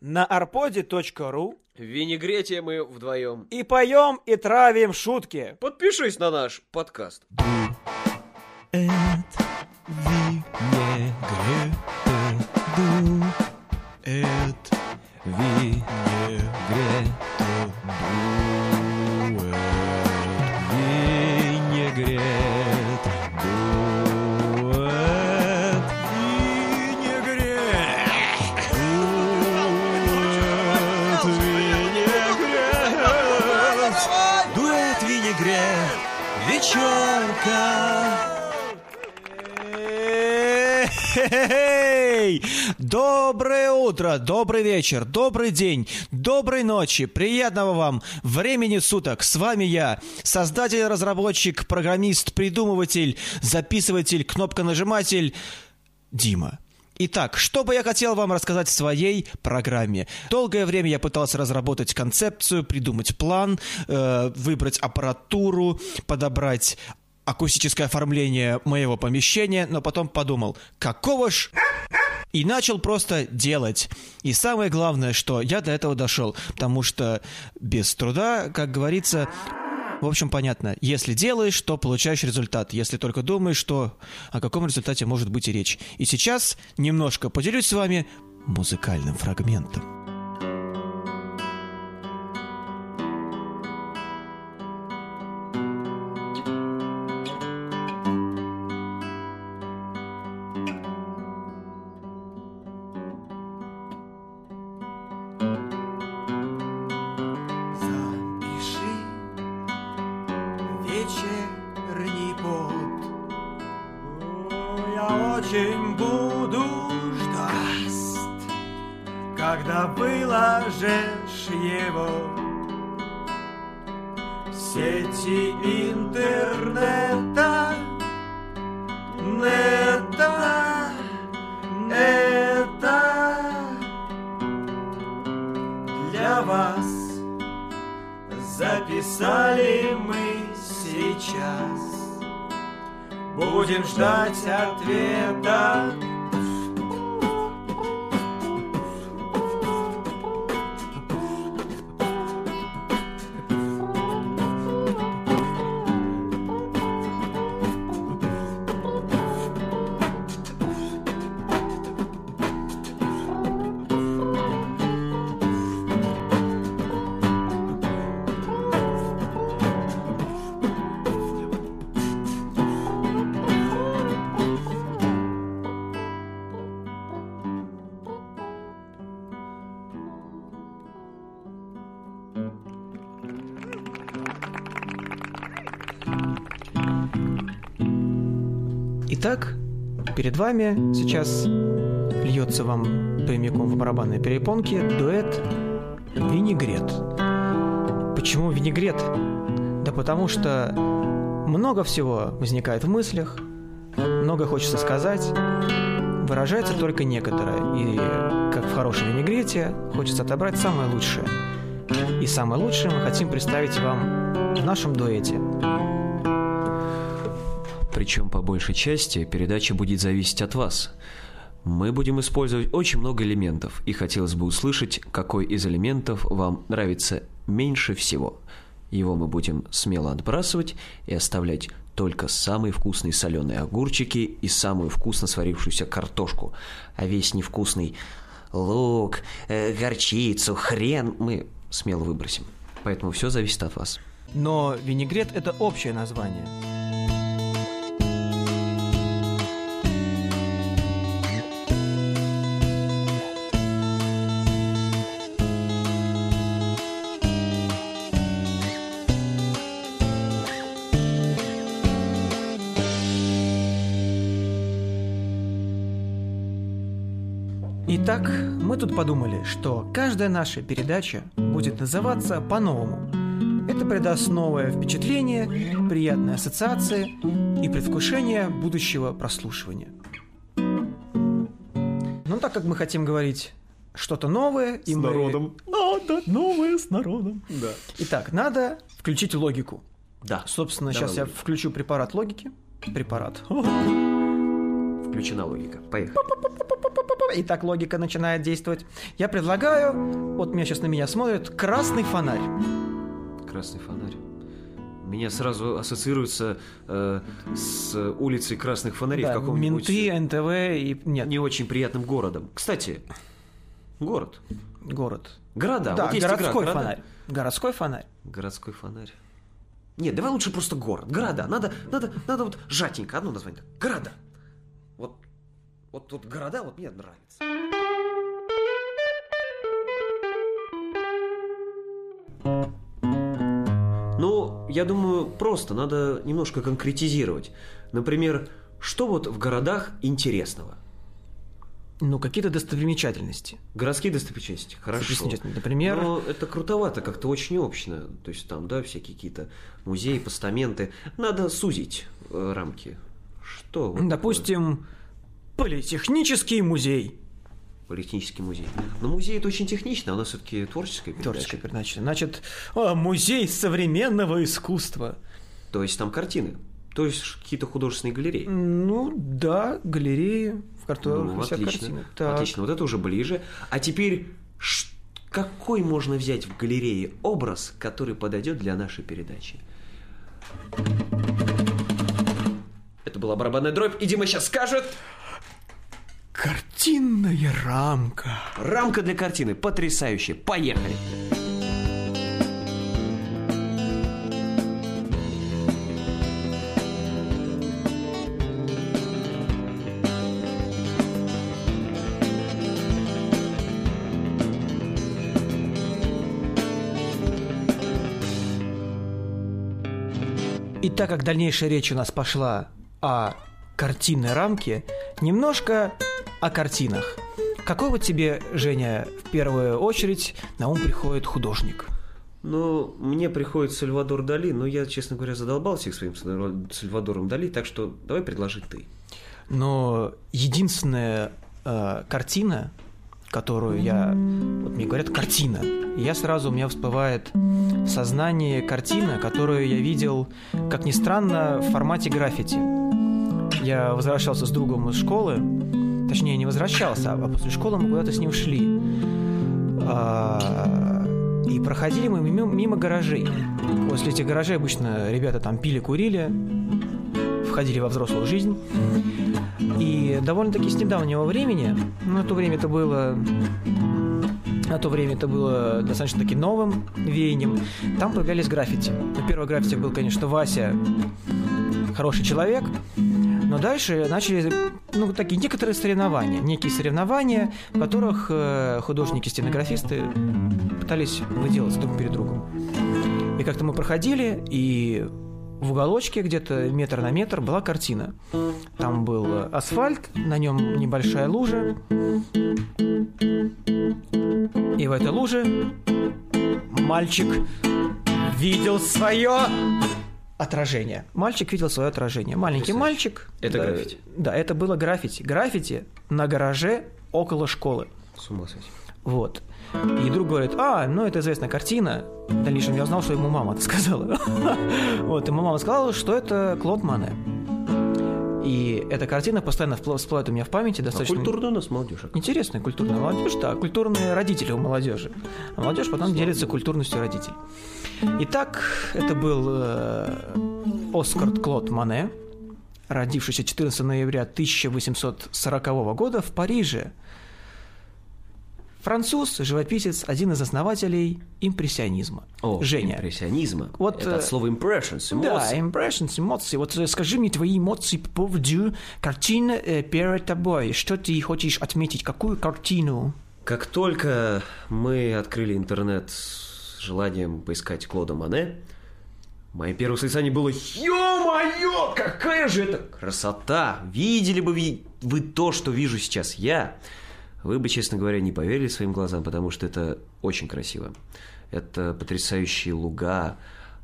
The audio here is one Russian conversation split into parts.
на arpodi.ru В винегрете мы вдвоем. и поем и травим шутки. Подпишись на наш подкаст. Эт винегрет Вечерка. Доброе утро, добрый вечер, добрый день, доброй ночи, приятного вам времени суток. С вами я, создатель, разработчик, программист, придумыватель, записыватель, кнопконажиматель Дима. Итак, что бы я хотел вам рассказать в своей программе? Долгое время я пытался разработать концепцию, придумать план, э, выбрать аппаратуру, подобрать акустическое оформление моего помещения, но потом подумал, какого ж... И начал просто делать. И самое главное, что я до этого дошел, потому что без труда, как говорится, в общем, понятно. Если делаешь, то получаешь результат. Если только думаешь, что о каком результате может быть и речь. И сейчас немножко поделюсь с вами музыкальным фрагментом. Вечерний пот. Я очень буду ждать, когда выложишь его в сети интернета. Нета, это для вас записали мы сейчас. Будем ждать ответа. Итак, перед вами сейчас льется вам прямиком в барабанные перепонки дуэт «Винегрет». Почему винегрет? Да потому что много всего возникает в мыслях, много хочется сказать, выражается только некоторое. И, как в хорошем винегрете, хочется отобрать самое лучшее. И самое лучшее мы хотим представить вам в нашем дуэте. Причем по большей части передача будет зависеть от вас. Мы будем использовать очень много элементов, и хотелось бы услышать, какой из элементов вам нравится меньше всего. Его мы будем смело отбрасывать и оставлять только самые вкусные соленые огурчики и самую вкусно сварившуюся картошку. А весь невкусный лук, э, горчицу, хрен мы смело выбросим. Поэтому все зависит от вас. Но винегрет – это общее название. Итак, мы тут подумали, что каждая наша передача будет называться по-новому. Это придаст новое впечатление, приятные ассоциации и предвкушение будущего прослушивания. Но так как мы хотим говорить что-то новое, и мы... Надо новое с народом. Да. Итак, надо включить логику. Да. Собственно, Давай сейчас я логику. включу препарат логики. Препарат. Включена логика. Поехали. И так логика начинает действовать. Я предлагаю, вот меня сейчас на меня смотрят, красный фонарь. Красный фонарь. Меня сразу ассоциируется э, с улицей красных фонарей Да, в каком-нибудь менты, НТВ и... Нет, не очень приятным городом. Кстати, город. город. Города. Да, вот есть игра, городской города. фонарь. Городской фонарь. Городской фонарь. Нет, давай лучше просто город. Города. Надо, надо, надо вот жатенько одно название. Города. Вот, вот города вот мне нравится. Ну, я думаю, просто надо немножко конкретизировать. Например, что вот в городах интересного? Ну, какие-то достопримечательности. Городские достопримечательности, хорошо. Достопримечательности. Например, Но это крутовато, как-то очень общно. То есть там, да, всякие какие-то музеи, постаменты. Надо сузить э, рамки. Что? вот допустим, политехнический музей. Политехнический музей. Но музей это очень технично, а нас все-таки творческая передача. Творческая передача. Значит, а, музей современного искусства. То есть там картины. То есть какие-то художественные галереи. Ну, да, галереи, в которых Ну, отлично. картины. Так. Отлично, вот это уже ближе. А теперь какой можно взять в галерее образ, который подойдет для нашей передачи? Это была барабанная дробь, и Дима сейчас скажет. Картинная рамка. Рамка для картины. Потрясающе. Поехали. И так как дальнейшая речь у нас пошла о картинной рамке, немножко о картинах. Какой вот тебе, Женя, в первую очередь на ум приходит художник? Ну, мне приходит Сальвадор Дали, но я, честно говоря, задолбался их своим Сальва- Сальвадором Дали, так что давай предложи ты. Но единственная э, картина, которую я... Вот мне говорят картина. И я сразу, у меня всплывает в сознании картина, которую я видел, как ни странно, в формате граффити. Я возвращался с другом из школы, точнее, не возвращался, а после школы мы куда-то с ним шли. А, И проходили мы мимо, гаражей. После этих гаражей обычно ребята там пили, курили, входили во взрослую жизнь. И довольно-таки с недавнего времени, ну, на то время это было... На то время это было достаточно таки новым веянием. Там появлялись граффити. Ну, первый граффити был, конечно, Вася, хороший человек. Но дальше начали, ну, такие некоторые соревнования. Некие соревнования, в которых э, художники-стенографисты пытались выделаться друг перед другом. И как-то мы проходили, и в уголочке где-то метр на метр была картина. Там был асфальт, на нем небольшая лужа. И в этой луже мальчик видел свое отражение. Мальчик видел свое отражение. Маленький мальчик. Это да, граффити. Да, это было граффити. Граффити на гараже около школы. С ума сойти. Вот. И друг говорит, а, ну это известная картина. В дальнейшем я узнал, что ему мама это сказала. Вот, ему мама сказала, что это Клод Мане. И эта картина постоянно всплывает у меня в памяти А достаточно... культурная у нас молодежь. Интересная культурная молодежь, да, культурные родители у молодежи. А молодежь потом делится культурностью родителей. Итак, это был э, Оскар Клод Мане, родившийся 14 ноября 1840 года в Париже. Француз, живописец, один из основателей импрессионизма. О, Женя. импрессионизма. Вот, это э, от слова impressions, Да, эмоции. impressions, эмоции. Вот э, скажи мне твои эмоции по поводу картины э, перед тобой. Что ты хочешь отметить? Какую картину? Как только мы открыли интернет с желанием поискать Клода Мане, мое первое восклицание было «Ё-моё, какая же это красота! Видели бы вы то, что вижу сейчас я!» Вы бы, честно говоря, не поверили своим глазам, потому что это очень красиво. Это потрясающие луга,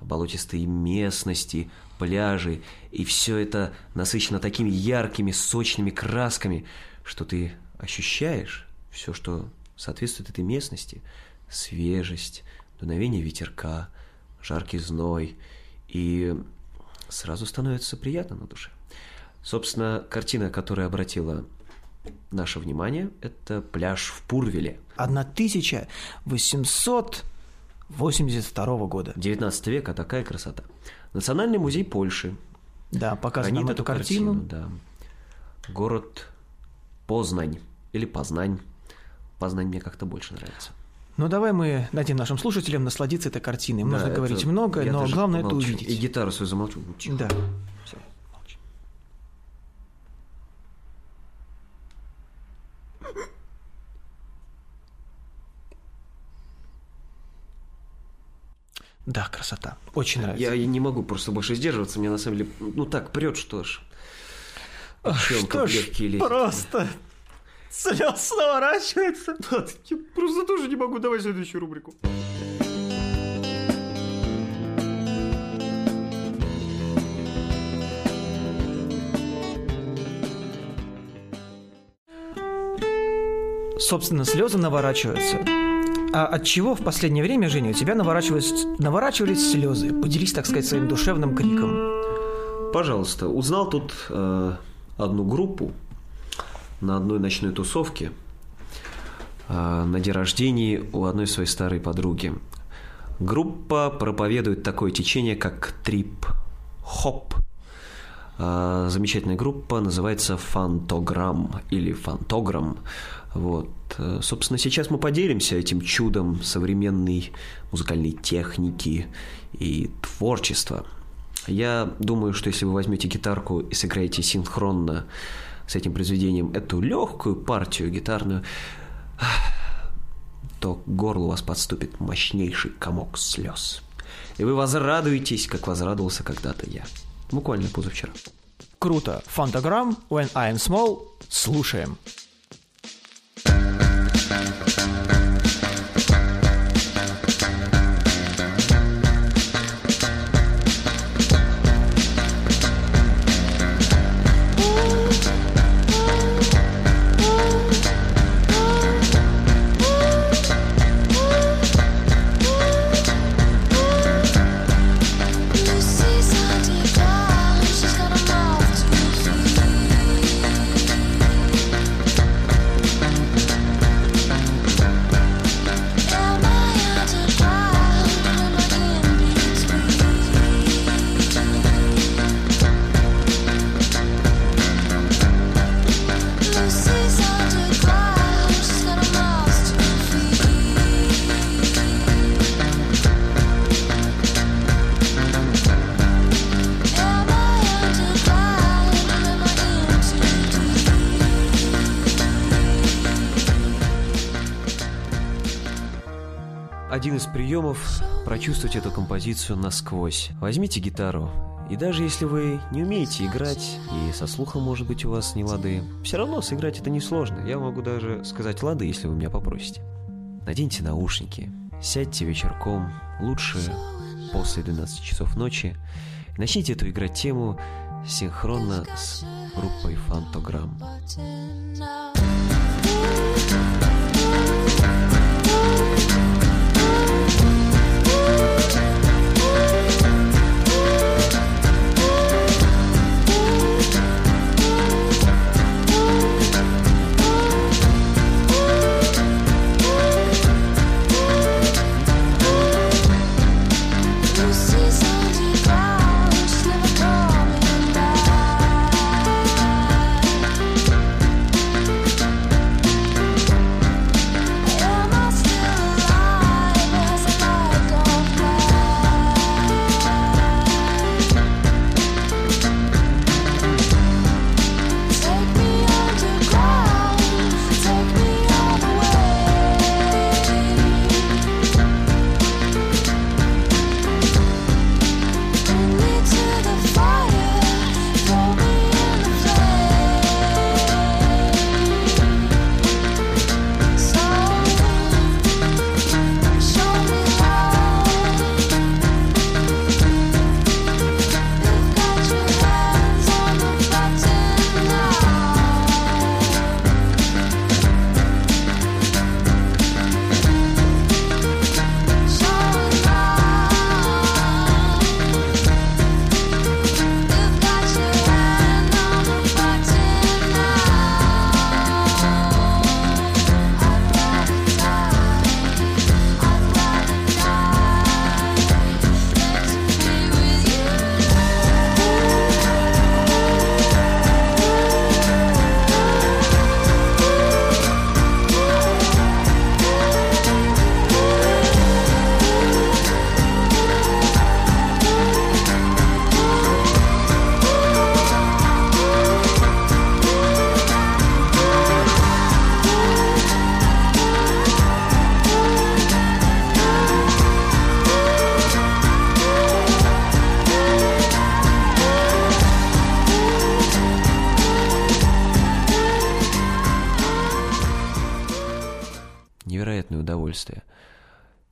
болотистые местности, пляжи, и все это насыщено такими яркими, сочными красками, что ты ощущаешь все, что соответствует этой местности. Свежесть, дуновение ветерка, жаркий зной, и сразу становится приятно на душе. Собственно, картина, которая обратила Наше внимание – это пляж в Пурвеле. 1882 года. 19 век, а такая красота. Национальный музей Польши. Да, показывает нам эту картину. да. Город Познань или Познань. Познань мне как-то больше нравится. Ну, давай мы дадим нашим слушателям насладиться этой картиной. Можно Да, говорить это- много, я но главное это помолчу. увидеть. И гитару свою замолчу. Тихо. Да. Всё, Да, красота. Очень нравится. Я, не могу просто больше сдерживаться, мне на самом деле, ну так прет, что ж. Что ж, просто слез наворачивается. Я просто тоже не могу. Давай следующую рубрику. Собственно, слезы наворачиваются. А от чего в последнее время, Женя, у тебя наворачивались, наворачивались слезы? Поделись, так сказать, своим душевным криком. Пожалуйста, узнал тут э, одну группу на одной ночной тусовке э, на день рождения у одной своей старой подруги. Группа проповедует такое течение, как трип-хоп. Э, замечательная группа, называется Фантограмм или Фантограмм. Вот. Э, Собственно, сейчас мы поделимся этим чудом современной музыкальной техники и творчества. Я думаю, что если вы возьмете гитарку и сыграете синхронно с этим произведением эту легкую партию гитарную, то к горлу вас подступит мощнейший комок слез. И вы возрадуетесь, как возрадовался когда-то я. Буквально позавчера. Круто. Фантаграмм, When I Am Small. Слушаем. Lucy Один из приемов – прочувствовать эту композицию насквозь. Возьмите гитару, и даже если вы не умеете играть, и со слухом, может быть, у вас не лады, все равно сыграть это несложно. Я могу даже сказать лады, если вы меня попросите. Наденьте наушники, сядьте вечерком, лучше после 12 часов ночи, и начните эту играть тему синхронно с группой Фантограмм. between? Lucy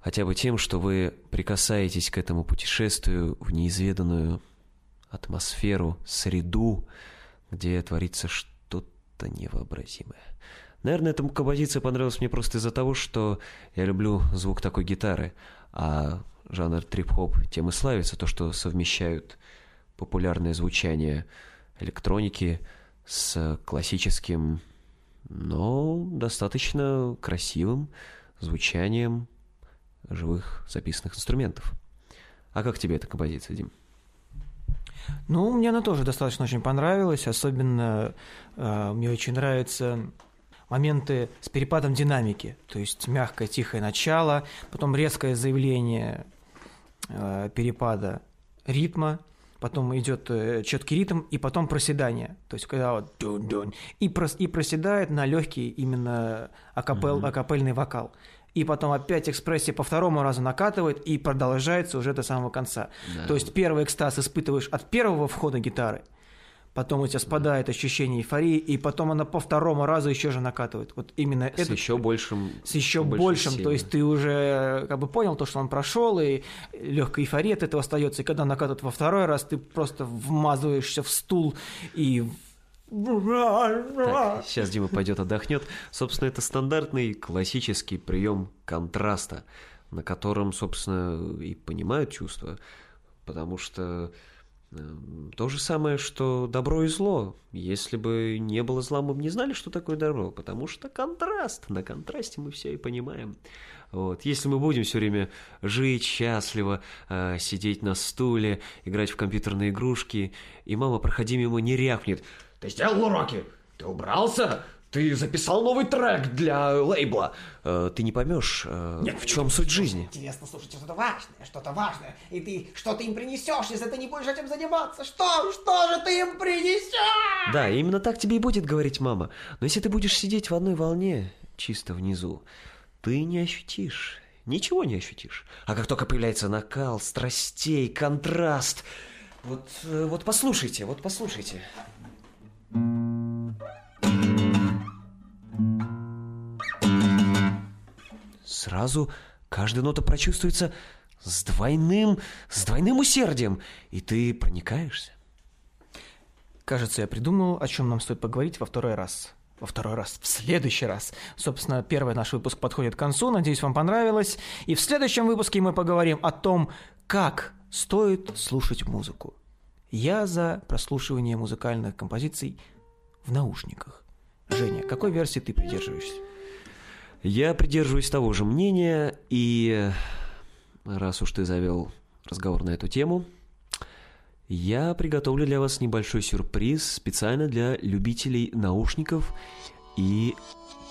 Хотя бы тем, что вы прикасаетесь к этому путешествию в неизведанную атмосферу, среду, где творится что-то невообразимое. Наверное, эта композиция понравилась мне просто из-за того, что я люблю звук такой гитары, а жанр трип-хоп тем и славится, то, что совмещают популярное звучание электроники с классическим, но достаточно красивым звучанием живых записанных инструментов. А как тебе эта композиция, Дим? Ну, мне она тоже достаточно очень понравилась, особенно э, мне очень нравятся моменты с перепадом динамики, то есть мягкое, тихое начало, потом резкое заявление э, перепада ритма, потом идет э, четкий ритм, и потом проседание, то есть когда вот дун-дун, и, прос, и проседает на легкий именно акапел, акапельный вокал. И потом опять экспрессия по второму разу накатывает и продолжается уже до самого конца. Да. То есть первый экстаз испытываешь от первого входа гитары, потом у тебя спадает ощущение эйфории, и потом она по второму разу еще же накатывает. Вот именно С это еще большим... с еще большим, то силой. есть ты уже как бы понял то, что он прошел, и легкая эйфория от этого остается, и когда накатывает во второй раз, ты просто вмазываешься в стул и... Так, сейчас Дима пойдет отдохнет. Собственно, это стандартный классический прием контраста, на котором, собственно, и понимают чувства, потому что э, то же самое, что добро и зло. Если бы не было зла, мы бы не знали, что такое добро, потому что контраст. На контрасте мы все и понимаем. Вот. Если мы будем все время жить счастливо, э, сидеть на стуле, играть в компьютерные игрушки, и мама, проходи мимо, не рявкнет. Ты сделал уроки? Ты убрался? Ты записал новый трек для лейбла? Э, ты не поймешь, э, в чем суть жизни. Интересно слушать что-то важное, что-то важное. И ты что ты им принесешь, если ты не будешь этим заниматься? Что? Что же ты им принесешь? Да, именно так тебе и будет говорить мама. Но если ты будешь сидеть в одной волне, чисто внизу, ты не ощутишь, ничего не ощутишь. А как только появляется накал, страстей, контраст... Вот, э, вот послушайте, вот послушайте. Сразу каждая нота прочувствуется с двойным, с двойным усердием, и ты проникаешься. Кажется, я придумал, о чем нам стоит поговорить во второй раз. Во второй раз, в следующий раз. Собственно, первый наш выпуск подходит к концу. Надеюсь, вам понравилось. И в следующем выпуске мы поговорим о том, как стоит слушать музыку. Я за прослушивание музыкальных композиций в наушниках. Женя, какой версии ты придерживаешься? Я придерживаюсь того же мнения, и раз уж ты завел разговор на эту тему, я приготовлю для вас небольшой сюрприз специально для любителей наушников и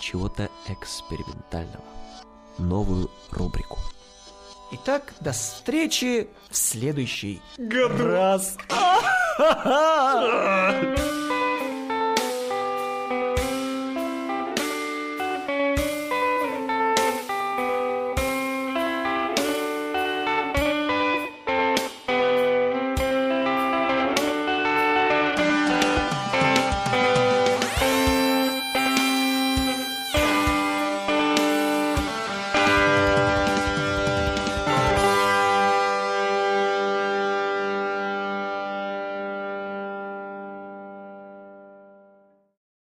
чего-то экспериментального. Новую рубрику. Итак, до встречи в следующий раз. раз.